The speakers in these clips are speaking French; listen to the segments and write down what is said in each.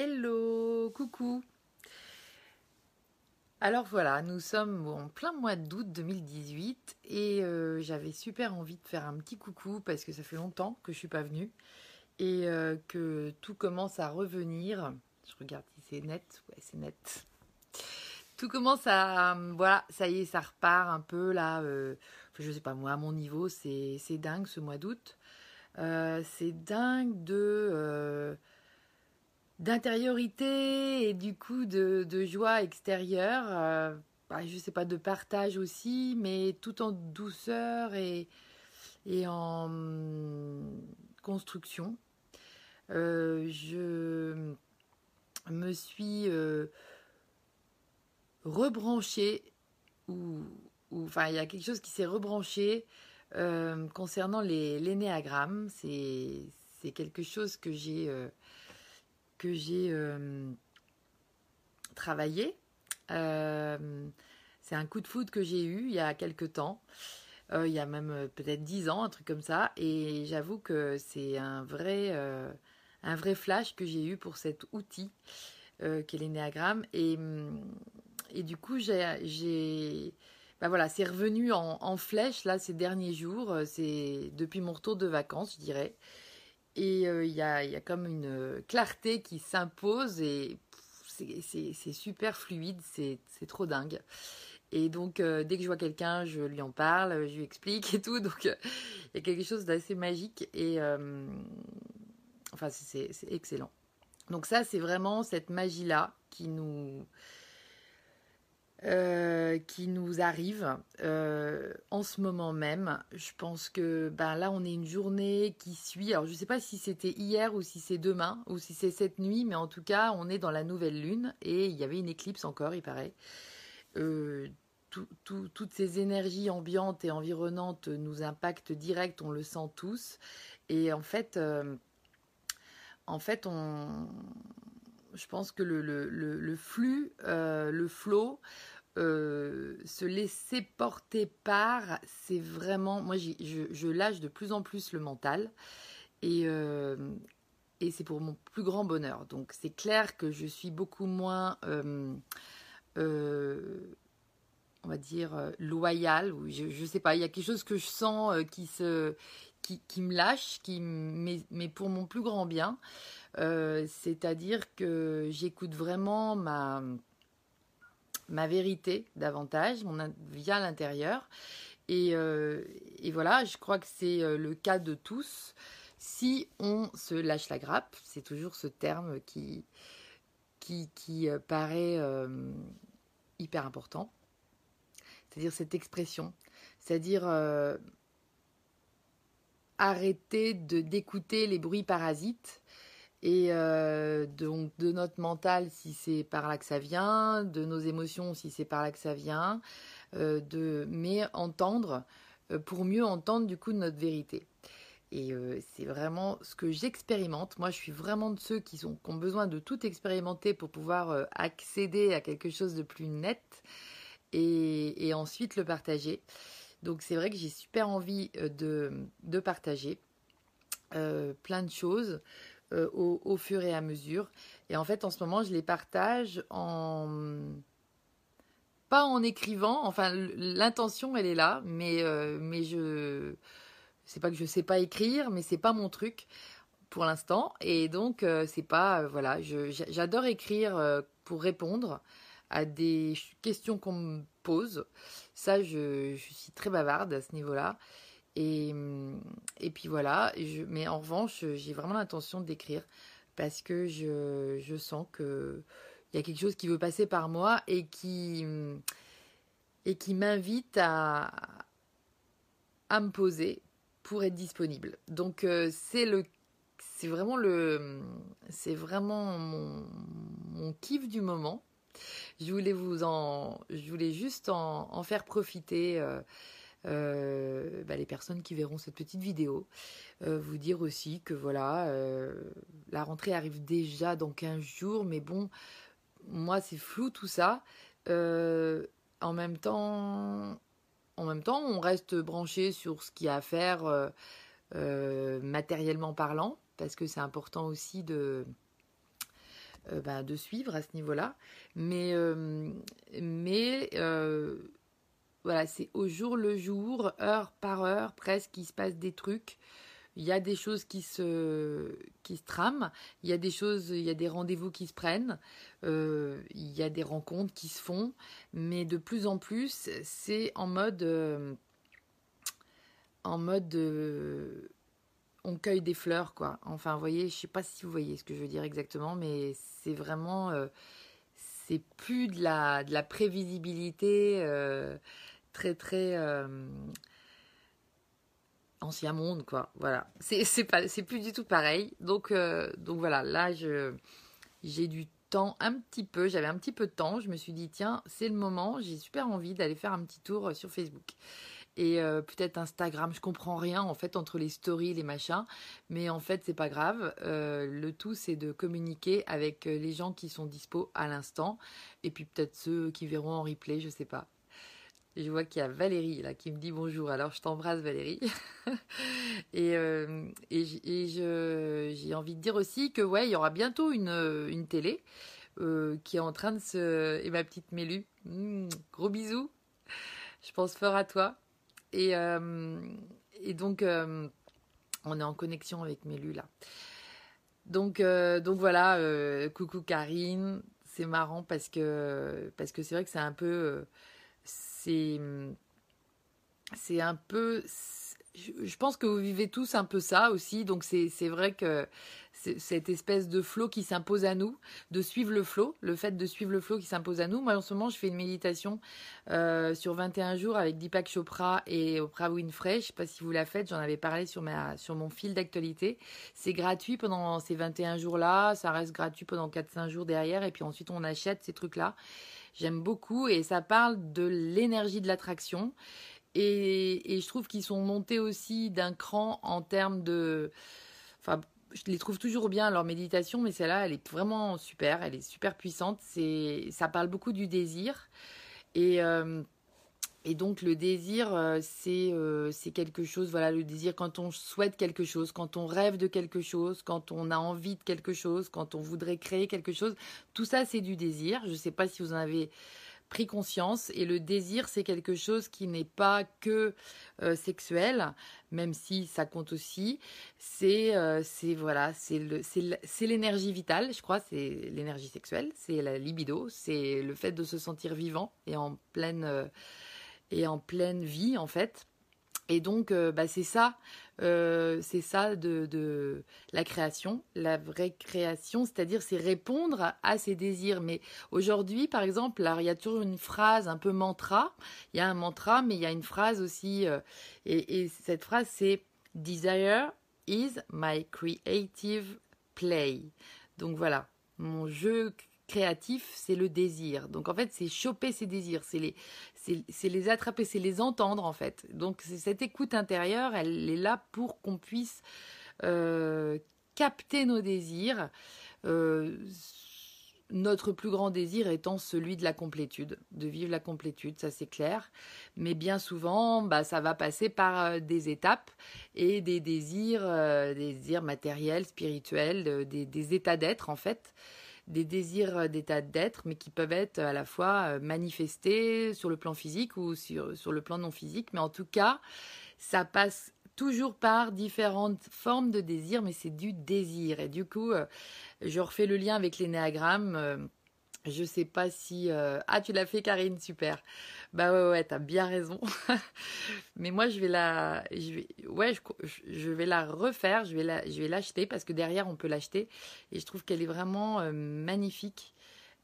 Hello, coucou. Alors voilà, nous sommes en plein mois d'août 2018 et euh, j'avais super envie de faire un petit coucou parce que ça fait longtemps que je suis pas venue et euh, que tout commence à revenir. Je regarde si c'est net, ouais c'est net. Tout commence à voilà, ça y est, ça repart un peu là. Euh, je sais pas moi, à mon niveau, c'est dingue ce mois d'août. c'est dingue de d'intériorité et du coup de, joie extérieure. Euh, bah, je sais pas, de partage aussi, mais tout en douceur et, en construction. Euh, je me suis euh, rebranchée, ou, enfin, il y a quelque chose qui s'est rebranché concernant les l'énéagramme. C'est quelque chose que j'ai que j'ai euh, travaillé. Euh, c'est un coup de foudre que j'ai eu il y a quelques temps. Euh, il y a même peut-être dix ans, un truc comme ça. Et j'avoue que c'est un vrai, flash que j'ai eu pour cet outil qu'est l'énéagramme. Et, et du coup, j'ai. Ben voilà, c'est revenu en, en, flèche là ces derniers jours. C'est depuis mon retour de vacances, je dirais. Et euh, il y, a, comme une clarté qui s'impose et c'est super fluide, c'est trop dingue. Et donc, euh, dès que je vois quelqu'un, je lui en parle, je lui explique et tout. Donc, euh, il y a quelque chose d'assez magique et enfin, c'est excellent. Donc ça, c'est vraiment cette magie-là qui nous, euh, qui nous arrive euh, en ce moment même. Je pense que ben là, on est une journée qui suit. Alors, je ne sais pas si c'était hier ou si c'est demain ou si c'est cette nuit, mais en tout cas, on est dans la nouvelle lune et il y avait une éclipse encore, il paraît. Euh, toutes ces énergies ambiantes et environnantes nous impactent direct, on le sent tous. Et en fait, en fait, on, je pense que le, le, le, flux, euh, le flow, euh, se laisser porter par, c'est vraiment. Moi, je, je, lâche de plus en plus le mental. Et, euh, et c'est pour mon plus grand bonheur. Donc, c'est clair que je suis beaucoup moins. on va dire loyale ou je, ne sais pas il y a quelque chose que je sens qui se qui, me lâche qui mais, mais pour mon plus grand bien euh, c'est-à-dire que j'écoute vraiment ma, ma vérité davantage, mon, via l'intérieur. Et, euh, et, voilà, je crois que c'est euh, le cas de tous. Si on se lâche la grappe, c'est toujours ce terme qui, qui, qui paraît hyper important. C'est-à-dire cette expression. C'est-à-dire arrêter de d'écouter les bruits parasites et euh, donc de notre mental si c'est par là que ça vient, de nos émotions si c'est par là que ça vient, euh, de mais entendre euh, pour mieux entendre du coup notre vérité. Et c'est vraiment ce que j'expérimente. Moi, je suis vraiment de ceux qui, ont besoin de tout expérimenter pour pouvoir accéder à quelque chose de plus net et, et ensuite le partager. Donc c'est vrai que j'ai super envie de, de partager plein de choses. Euh, au, fur et à mesure. Et en fait, en ce moment, je les partage en pas en écrivant. Enfin, l'intention, elle est là, mais euh, mais je c'est pas que je sais pas écrire, mais c'est pas mon truc pour l'instant. Et donc, euh, c'est pas voilà. J'adore écrire pour répondre à des questions qu'on me pose. Ça, je, suis très bavarde à ce niveau-là. Et, hum, et puis voilà, mais en revanche, j'ai vraiment l'intention d'écrire parce que je, je sens qu'il y a quelque chose qui veut passer par moi et qui, qui m'invite à, à me poser pour être disponible. Donc euh, c'est le c'est vraiment le c'est vraiment mon kiff du moment. Je voulais vous en je voulais juste en, faire profiter euh, euh, bah, les personnes qui verront cette petite vidéo. Euh, vous dire aussi que voilà, la rentrée arrive déjà dans 15 jours, mais bon, moi c'est flou tout ça. en même temps, en même temps, on reste branché sur ce qu'il y a à faire matériellement parlant, parce que c'est important aussi de bah, de suivre à ce niveau-là. Mais, mais voilà, c'est au jour le jour, heure par heure, presque, qu'il se passe des trucs. Il y a des choses qui se, qui se trament, il y a des choses, il y a des rendez-vous qui se prennent, il y a des rencontres qui se font, mais de plus en plus, c'est en mode, en mode, on cueille des fleurs, quoi. Enfin, vous voyez, je sais pas si vous voyez ce que je veux dire exactement, mais c'est vraiment, c'est plus de la, de la prévisibilité euh, très très euh, ancien monde quoi. Voilà, c'est pas c'est plus du tout pareil. Donc euh, donc voilà, là j'ai du temps un petit peu, j'avais un petit peu de temps, je me suis dit tiens c'est le moment, j'ai super envie d'aller faire un petit tour sur Facebook et euh, peut-être Instagram. Je comprends rien en fait entre les stories, les machins, mais en fait c'est pas grave. Euh, le tout c'est de communiquer avec euh, les gens qui sont dispo à l'instant et puis peut-être ceux qui verront en replay, je sais pas. Je vois qu'il y a Valérie là qui me dit bonjour. Alors je t'embrasse Valérie. et, et, j'ai envie de dire aussi que ouais, il y aura bientôt une, une télé qui est en train de se. Et ma petite Mélu, mmh, gros bisous. Je pense fort à toi. Et, euh, et donc, euh, on est en connexion avec Mélu là. Donc, euh, donc voilà, coucou Karine. C'est marrant parce que parce que c'est vrai que c'est un peu c'est un peu je pense que vous vivez tous un peu ça aussi. Donc c'est vrai que cette espèce de flot qui s'impose à nous, de suivre le flot, le fait de suivre le flot qui s'impose à nous. Moi en ce moment je fais une méditation euh, sur 21 jours avec Deepak Chopra et Oprah Winfrey. Je ne sais pas si vous la faites, j'en avais parlé sur, ma, sur mon fil d'actualité. C'est gratuit pendant ces 21 jours-là, ça reste gratuit pendant 4-5 jours derrière et puis ensuite on achète ces trucs-là. J'aime beaucoup et ça parle de l'énergie de l'attraction. Et, je trouve qu'ils sont montés aussi d'un cran en termes de... Enfin, je les trouve toujours bien leur méditation, mais celle-là, elle est vraiment super, elle est super puissante. C'est, ça parle beaucoup du désir. Et, euh, et donc le désir, euh, c'est, euh, c'est quelque chose, voilà, le désir quand on souhaite quelque chose, quand on rêve de quelque chose, quand on a envie de quelque chose, quand on voudrait créer quelque chose, tout ça c'est du désir. Je ne sais pas si vous en avez pris conscience et le désir c'est quelque chose qui n'est pas que euh, sexuel même si ça compte aussi. C'est euh, voilà c'est l'énergie vitale je crois c'est l'énergie sexuelle c'est la libido c'est le fait de se sentir vivant et en pleine euh, et en pleine vie en fait et donc, euh, bah, c'est ça, euh, c'est ça de, la création, la vraie création, c'est-à-dire c'est répondre à ses désirs. Mais aujourd'hui, par exemple, il y a toujours une phrase un peu mantra. Il y a un mantra, mais il y a une phrase aussi, euh, et, cette phrase c'est Desire is my creative play. Donc voilà, mon jeu créatif, c'est le désir. Donc en fait, c'est choper ses désirs, c'est les, c'est les attraper, c'est les entendre en fait. Donc cette écoute intérieure, elle est là pour qu'on puisse euh, capter nos désirs. Euh, notre plus grand désir étant celui de la complétude, de vivre la complétude, ça c'est clair. Mais bien souvent, bah, ça va passer par euh, des étapes et des désirs, des désirs matériels, spirituels, des, des états d'être en fait des désirs euh, d'état d'être, mais qui peuvent être à la fois euh, manifestés sur le plan physique ou sur, le plan non physique. Mais en tout cas, ça passe toujours par différentes formes de désir, mais c'est du désir. Et du coup, euh, je refais le lien avec l'énéagramme. Je sais pas si. Ah, tu l'as fait, Karine, super. Bah ouais, ouais, t'as bien raison. Mais moi, je vais la, je vais, ouais, je, vais la refaire. Je vais la, l'acheter parce que derrière, on peut l'acheter. Et je trouve qu'elle est vraiment euh, magnifique.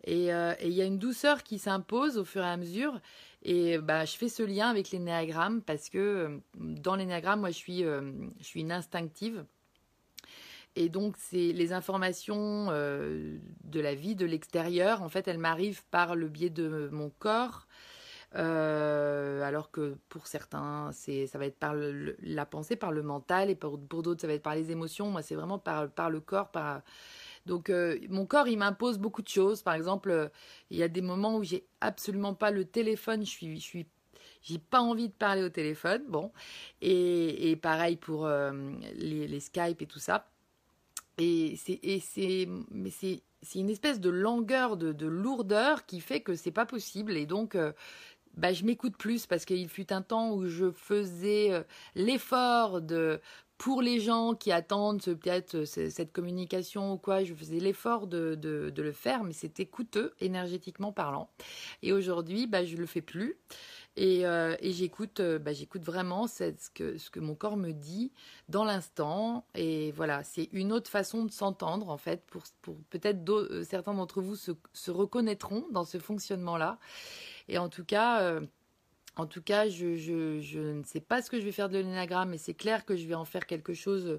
Euh, et il y a une douceur qui s'impose au fur et à mesure. Et bah, je fais ce lien avec l'énéagramme parce que euh, dans l'énéagramme, moi, je suis, je suis une instinctive. Et donc, c'est les informations de la vie, de l'extérieur. En fait, elles m'arrivent par le biais de mon corps, euh, alors que pour certains, c'est, ça va être par la pensée, par le mental, et pour, d'autres, ça va être par les émotions. Moi, c'est vraiment par, par le corps. Donc, euh, mon corps, il m'impose beaucoup de choses. Par exemple, euh, il y a des moments où j'ai absolument pas le téléphone. Je suis, j'ai pas envie de parler au téléphone. Bon, et, et pareil pour les, les, Skype et tout ça. Et c'est mais c'est une espèce de langueur de, de, lourdeur qui fait que c'est pas possible et donc euh, bah, je m'écoute plus parce qu'il fut un temps où je faisais euh, l'effort de pour les gens qui attendent peut-être cette communication ou quoi, je faisais l'effort de, de, de, le faire, mais c'était coûteux énergétiquement parlant. Et aujourd'hui, bah, je le fais plus. Et, euh, et j'écoute, euh, bah, vraiment ce que, mon corps me dit dans l'instant. Et voilà, c'est une autre façon de s'entendre en fait. Pour, peut-être euh, certains d'entre vous se, reconnaîtront dans ce fonctionnement-là. Et en tout cas, en tout cas, je, ne sais pas ce que je vais faire de l'énagramme, mais c'est clair que je vais en faire quelque chose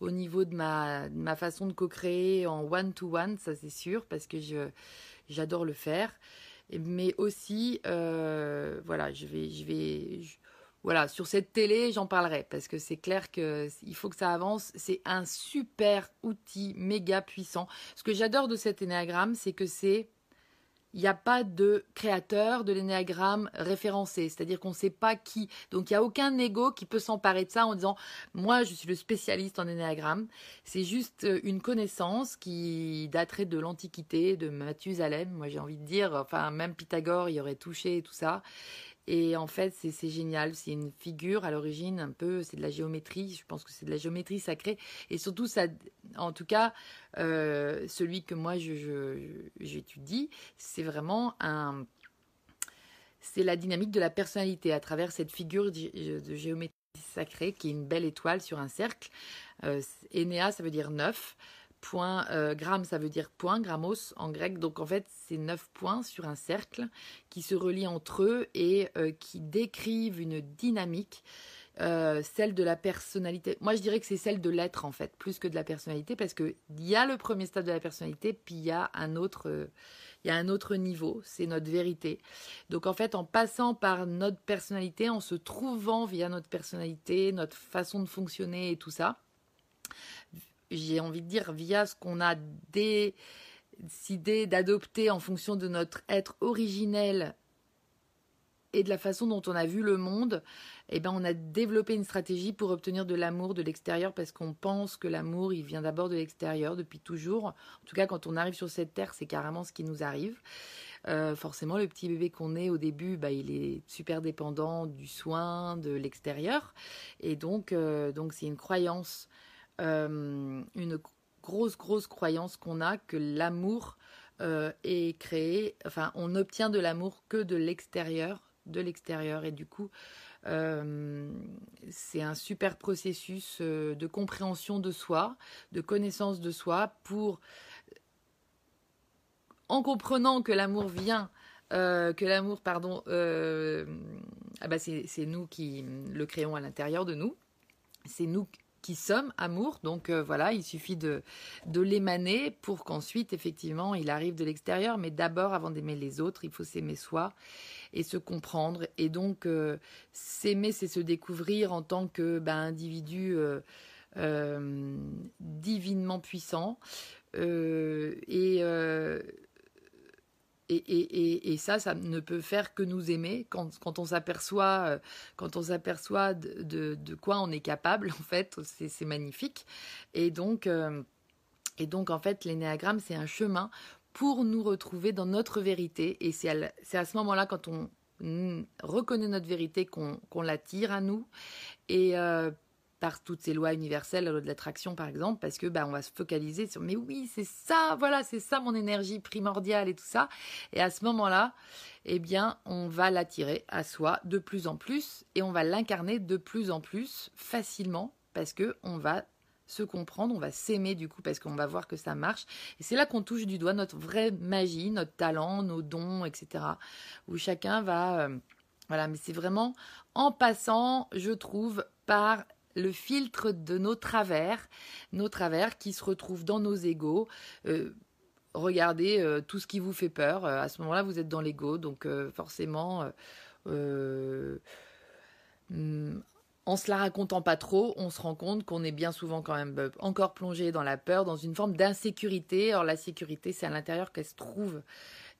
au niveau de ma, façon de co-créer en one-to-one, -one, ça c'est sûr, parce que j'adore le faire mais aussi, euh, voilà, je vais, je vais, voilà, sur cette télé, j'en parlerai parce que c'est clair que il faut que ça avance. C'est un super outil méga puissant. Ce que j'adore de cet énéagramme, c'est que c'est il n'y a pas de créateur de l'énéagramme référencé, c'est-à-dire qu'on ne sait pas qui. Donc il n'y a aucun ego qui peut s'emparer de ça en disant moi je suis le spécialiste en énéagramme. C'est juste euh, une connaissance qui daterait de l'Antiquité, de Mathusalem, moi j'ai envie de dire, enfin même Pythagore y aurait touché et tout ça. Et en fait, c'est génial. C'est une figure à l'origine un peu, c'est de la géométrie. Je pense que c'est de la géométrie sacrée. Et surtout, ça, en tout cas, euh, celui que moi j'étudie, c'est vraiment un, c'est la dynamique de la personnalité à travers cette figure de géométrie sacrée qui est une belle étoile sur un cercle. Euh, Enea, ça veut dire neuf. Point, euh, ça veut dire point, grammos en grec. Donc en fait, c'est neuf points sur un cercle qui se relient entre eux et euh, qui décrivent une dynamique, euh, celle de la personnalité. Moi, je dirais que c'est celle de l'être en fait, plus que de la personnalité, parce qu'il y a le premier stade de la personnalité, puis il y a un autre. Euh, il y a un autre niveau, c'est notre vérité. Donc en fait, en passant par notre personnalité, en se trouvant via notre personnalité, notre façon de fonctionner et tout ça, j'ai envie de dire, via ce qu'on a décidé d'adopter en fonction de notre être originel et de la façon dont on a vu le monde, eh ben on a développé une stratégie pour obtenir de l'amour de l'extérieur parce qu'on pense que l'amour il vient d'abord de l'extérieur depuis toujours. En tout cas, quand on arrive sur cette terre, c'est carrément ce qui nous arrive. Euh, forcément, le petit bébé qu'on est au début, bah, il est super dépendant du soin de l'extérieur, et donc euh, donc c'est une croyance euh, une grosse, grosse croyance qu'on a que l'amour est créé, enfin, on obtient de l'amour que de l'extérieur, de l'extérieur, et du coup, euh, c'est un super processus euh, de compréhension de soi, de connaissance de soi, pour, en comprenant que l'amour vient euh, que l'amour, pardon, ah bah c'est nous qui le créons à l'intérieur de nous. C'est nous qui sommes amour. Donc euh, voilà, il suffit de, l'émaner pour qu'ensuite, effectivement, il arrive de l'extérieur. Mais d'abord, avant d'aimer les autres, il faut s'aimer soi et se comprendre. Et donc, euh, s'aimer, c'est se découvrir en tant que ben, individu euh, divinement puissant. Euh, et et, et, ça, ça ne peut faire que nous aimer quand, quand on s'aperçoit, euh, quand on s'aperçoit de, de, quoi on est capable. En fait, c'est magnifique. Et donc, euh, et donc, en fait, l'énéagramme, c'est un chemin pour nous retrouver dans notre vérité. Et c'est à, à, ce moment-là, quand on reconnaît notre vérité, qu'on qu l'attire à nous. Et euh, par toutes ces lois universelles, la loi de l'attraction par exemple, parce que bah, on va se focaliser sur mais oui, c'est ça, voilà, c'est ça mon énergie primordiale et tout ça. Et à ce moment-là, eh bien, on va l'attirer à soi de plus en plus et on va l'incarner de plus en plus facilement parce que on va se comprendre, on va s'aimer du coup parce qu'on va voir que ça marche. Et c'est là qu'on touche du doigt notre vraie magie, notre talent, nos dons, etc. Où chacun va... Euh, voilà, mais c'est vraiment en passant, je trouve, par le filtre de nos travers, nos travers qui se retrouvent dans nos égaux. Euh, regardez euh, tout ce qui vous fait peur. Euh, à ce moment-là, vous êtes dans l'ego, donc forcément, en se la racontant pas trop, on se rend compte qu'on est bien souvent quand même encore plongé dans la peur, dans une forme d'insécurité. Or, la sécurité, c'est à l'intérieur qu'elle se trouve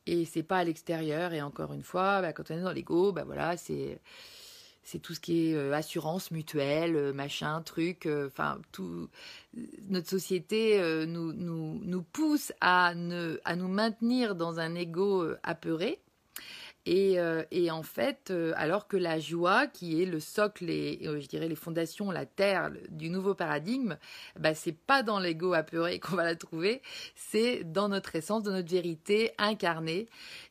et c'est pas à l'extérieur. Et encore une fois, bah, quand on est dans l'ego, bah voilà, c'est c'est tout ce qui est assurance mutuelle, machin, truc. Enfin, tout. Notre société nous, nous, nous pousse à, ne, à nous maintenir dans un ego apeuré et, euh, et, en fait, euh, alors que la joie, qui est le socle et, euh, je dirais les fondations, la terre du nouveau paradigme, bah, c'est pas dans l'ego apeuré qu'on va la trouver, c'est dans notre essence, dans notre vérité incarnée.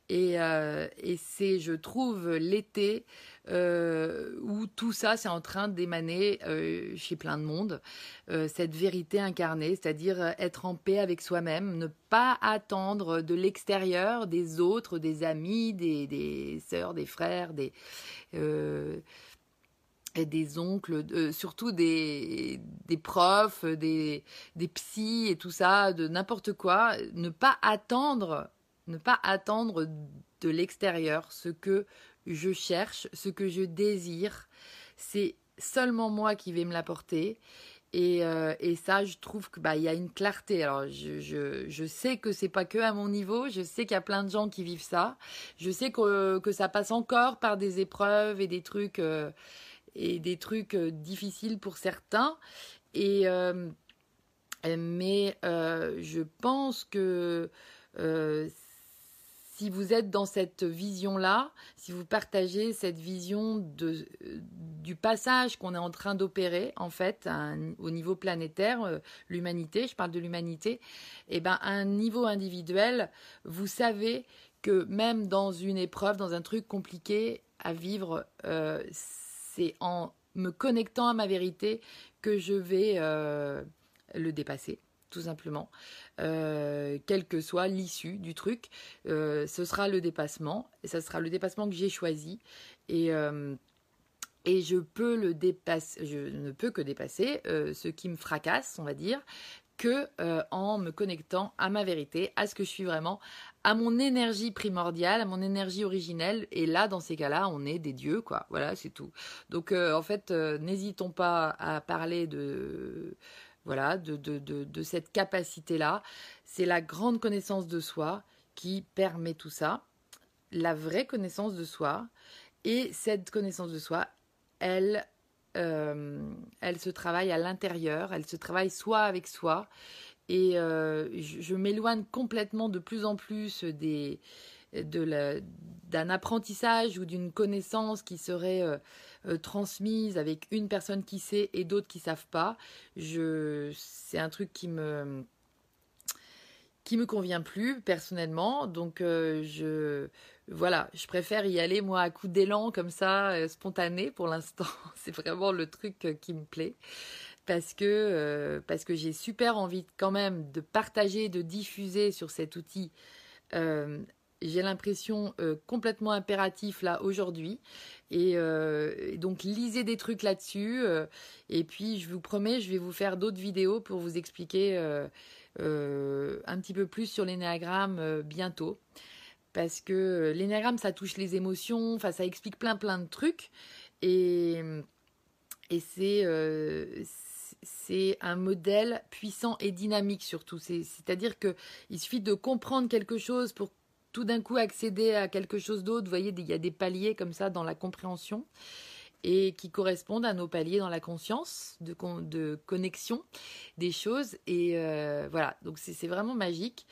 Et, et c'est, je trouve, l'été euh, où tout ça, c'est en train d'émaner euh, chez plein de monde, euh, cette vérité incarnée, c'est-à-dire être en paix avec soi-même, ne pas attendre de l'extérieur, des autres, des amis, des, des sœurs, des frères, des et des oncles, surtout des, des profs, des, des psys et tout ça, de n'importe quoi, ne pas attendre, ne pas attendre de l'extérieur ce que je cherche, ce que je désire, c'est seulement moi qui vais me l'apporter. Et, euh, et, ça, je trouve que bah y a une clarté. Alors je, je, je sais que c'est pas que à mon niveau. Je sais qu'il y a plein de gens qui vivent ça. Je sais que, que ça passe encore par des épreuves et des trucs euh, et des trucs euh, difficiles pour certains. Et mais je pense que si vous êtes dans cette vision-là, si vous partagez cette vision de, du passage qu'on est en train d'opérer, en fait, au niveau planétaire, euh, l'humanité, je parle de l'humanité, et eh ben, à un niveau individuel, vous savez que même dans une épreuve, dans un truc compliqué à vivre, euh, c'est en me connectant à ma vérité que je vais euh, le dépasser tout simplement, euh, quelle que soit l'issue du truc, euh, ce sera le dépassement, et ça sera le dépassement que j'ai choisi, et, euh, et je peux le dépasser, je ne peux que dépasser ce qui me fracasse, on va dire, que en me connectant à ma vérité, à ce que je suis vraiment, à mon énergie primordiale, à mon énergie originelle. Et là, dans ces cas-là, on est des dieux, quoi. Voilà, c'est tout. Donc, en fait, n'hésitons pas à parler de voilà, de, de, de, cette capacité-là. C'est la grande connaissance de soi qui permet tout ça, la vraie connaissance de soi. Et cette connaissance de soi, elle, euh, elle se travaille à l'intérieur, elle se travaille soit avec soi. Et euh, je m'éloigne complètement de plus en plus des, d'un apprentissage ou d'une connaissance qui serait euh, euh, transmise avec une personne qui sait et d'autres qui savent pas. C'est un truc qui me qui me convient plus personnellement. Donc euh, je voilà, je préfère y aller moi à coup d'élan comme ça, spontané pour l'instant. c'est vraiment le truc qui me plaît parce que parce que j'ai super envie quand même de partager, de diffuser sur cet outil j'ai l'impression euh, complètement impératif là aujourd'hui. Euh, et, donc lisez des trucs là-dessus. Euh, et puis je vous promets, je vais vous faire d'autres vidéos pour vous expliquer un petit peu plus sur l'énéagramme bientôt. Parce que l'énéagramme, ça touche les émotions, enfin ça explique plein plein de trucs. Et, et c'est c'est un modèle puissant et dynamique surtout. C'est-à-dire qu'il suffit de comprendre quelque chose pour tout d'un coup accéder à quelque chose d'autre. Vous voyez, il y a des paliers comme ça dans la compréhension et qui correspondent à nos paliers dans la conscience de, connexion des choses. Et euh, voilà, donc c'est vraiment magique.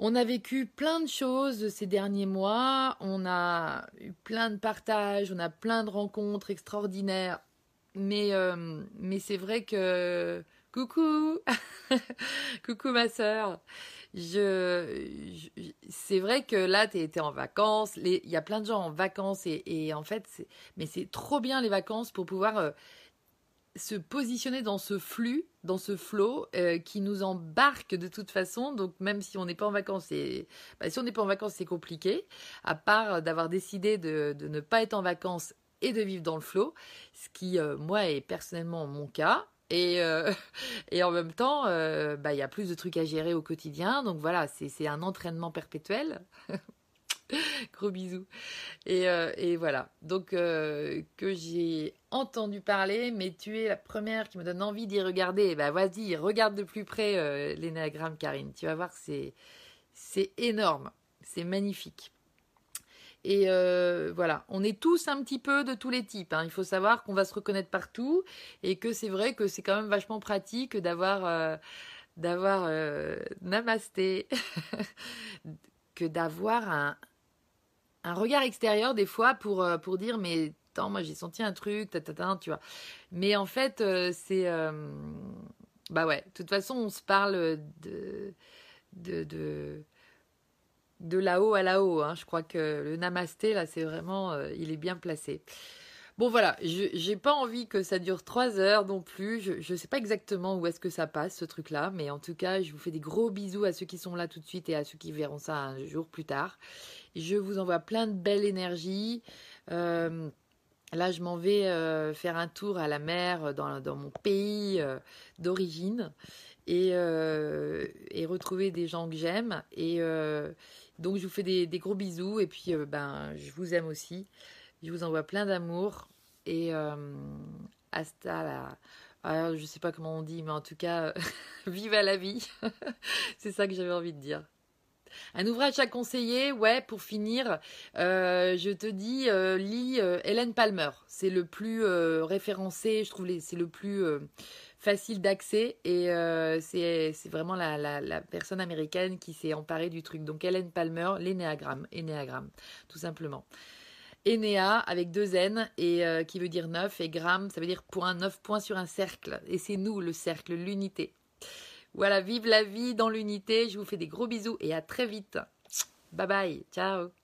On a vécu plein de choses ces derniers mois, on a eu plein de partages, on a plein de rencontres extraordinaires, mais, euh, mais c'est vrai que... Coucou Coucou ma sœur c'est vrai que là, tu étais en vacances. Il y a plein de gens en vacances et, en fait, mais c'est trop bien les vacances pour pouvoir euh, se positionner dans ce flux, dans ce flow euh, qui nous embarque de toute façon. Donc même si on n'est pas en vacances, bah, si on n'est pas en vacances, c'est compliqué. À part d'avoir décidé de, ne pas être en vacances et de vivre dans le flow, ce qui euh, moi est personnellement mon cas. Et, euh, et en même temps, euh, bah, il y a plus de trucs à gérer au quotidien. Donc voilà, c'est un entraînement perpétuel. Gros bisous. Et, euh, et voilà. Donc, que j'ai entendu parler, mais tu es la première qui me donne envie d'y regarder. Bah, vas-y, regarde de plus près l'énagramme, Karine. Tu vas voir, c'est énorme. C'est magnifique. Et euh, voilà, on est tous un petit peu de tous les types. Hein. Il faut savoir qu'on va se reconnaître partout et que c'est vrai que c'est quand même vachement pratique d'avoir euh, d'avoir euh, namasté, que d'avoir un, un regard extérieur des fois pour, pour dire mais attends moi j'ai senti un truc, tu vois. Mais en fait c'est bah ouais, de toute façon on se parle de, de de là-haut à là-haut. Hein. Je crois que le namasté, là, c'est vraiment, euh, il est bien placé. Bon voilà, je n'ai pas envie que ça dure trois heures non plus. Je ne sais pas exactement où est-ce que ça passe ce truc-là, mais en tout cas, je vous fais des gros bisous à ceux qui sont là tout de suite et à ceux qui verront ça un jour plus tard. Je vous envoie plein de belles énergies. Euh, là, je m'en vais euh, faire un tour à la mer dans, dans mon pays d'origine et, et, retrouver des gens que j'aime et donc je vous fais des, gros bisous et puis euh, ben je vous aime aussi. Je vous envoie plein d'amour et euh, hasta la. Alors, je sais pas comment on dit, mais en tout cas, vive à la vie. C'est ça que j'avais envie de dire. Un ouvrage à conseiller, ouais, pour finir, euh, je te dis, lis Hélène Palmer. C'est le plus référencé, je trouve, c'est le plus facile d'accès et euh, c'est vraiment la, personne américaine qui s'est emparée du truc. Donc Helen Palmer, l'énéagramme, énéagramme, tout simplement. Énéa avec deux N et euh, qui veut dire neuf et gramme, ça veut dire point, neuf points sur un cercle. Et c'est nous le cercle, l'unité. Voilà, vive la vie dans l'unité. Je vous fais des gros bisous et à très vite. Bye bye, ciao